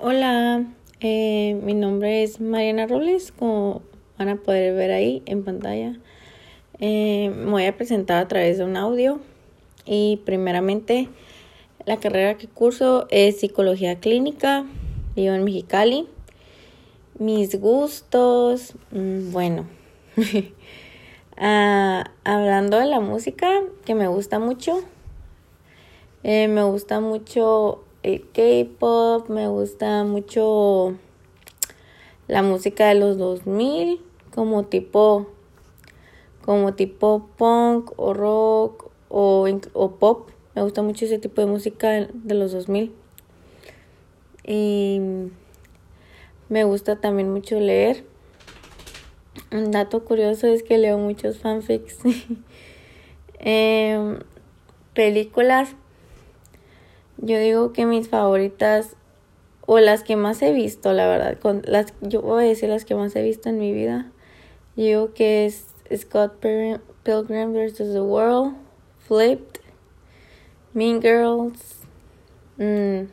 Hola, eh, mi nombre es Mariana Robles, como van a poder ver ahí en pantalla. Eh, me voy a presentar a través de un audio y primeramente la carrera que curso es psicología clínica, vivo en Mexicali. Mis gustos, mm, bueno, ah, hablando de la música que me gusta mucho, eh, me gusta mucho el K-pop, me gusta mucho la música de los 2000, como tipo como tipo punk o rock o, o pop. Me gusta mucho ese tipo de música de los 2000. Y me gusta también mucho leer. Un dato curioso es que leo muchos fanfics. eh, películas, yo digo que mis favoritas o las que más he visto, la verdad, con las yo voy a decir las que más he visto en mi vida. Yo digo que es Scott Pilgrim vs. the World, Flipped, Mean Girls, mm,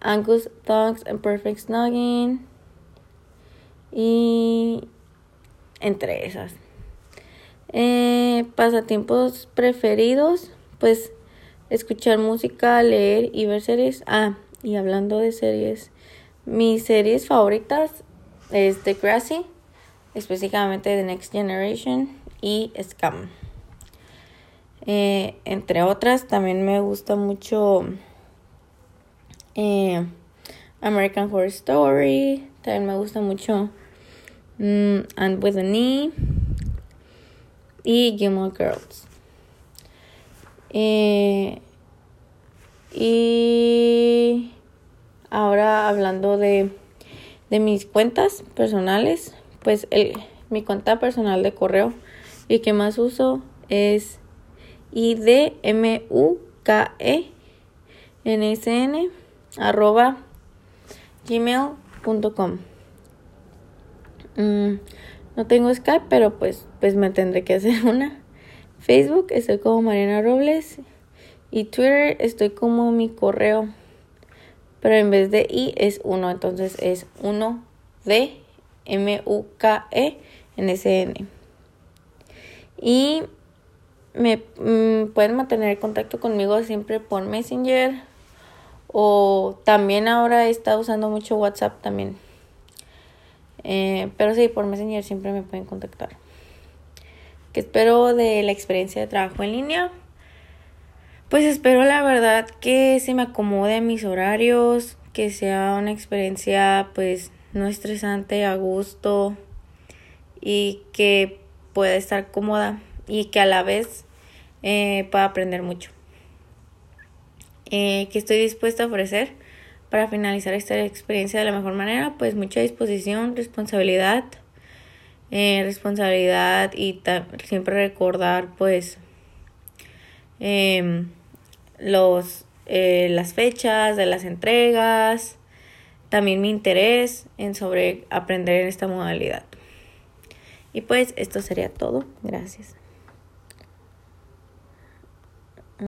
Angus Thugs and Perfect Snugging y entre esas. Eh, pasatiempos preferidos, pues escuchar música, leer y ver series. Ah, y hablando de series, mis series favoritas es The Grassy, específicamente The Next Generation y Scam. Eh, entre otras, también me gusta mucho eh, American Horror Story. También me gusta mucho mm, And with a Knee y Gilmore Girls. Eh, y ahora hablando de, de mis cuentas personales, pues el, mi cuenta personal de correo y que más uso es idmuke nsn arroba gmail.com mm, no tengo Skype pero pues pues me tendré que hacer una Facebook estoy como Mariana Robles y Twitter estoy como mi correo. Pero en vez de I es 1, entonces es 1 D M U K E N S N. Y me mm, pueden mantener contacto conmigo siempre por Messenger o también ahora he estado usando mucho WhatsApp también. Eh, pero sí, por Messenger siempre me pueden contactar que espero de la experiencia de trabajo en línea. Pues espero la verdad que se me acomode mis horarios, que sea una experiencia pues no estresante, a gusto y que pueda estar cómoda y que a la vez eh, pueda aprender mucho. Eh, que estoy dispuesta a ofrecer para finalizar esta experiencia de la mejor manera, pues mucha disposición, responsabilidad eh, responsabilidad y siempre recordar pues em, los eh, las fechas de las entregas también mi interés en sobre aprender en esta modalidad. Y pues esto sería todo. Gracias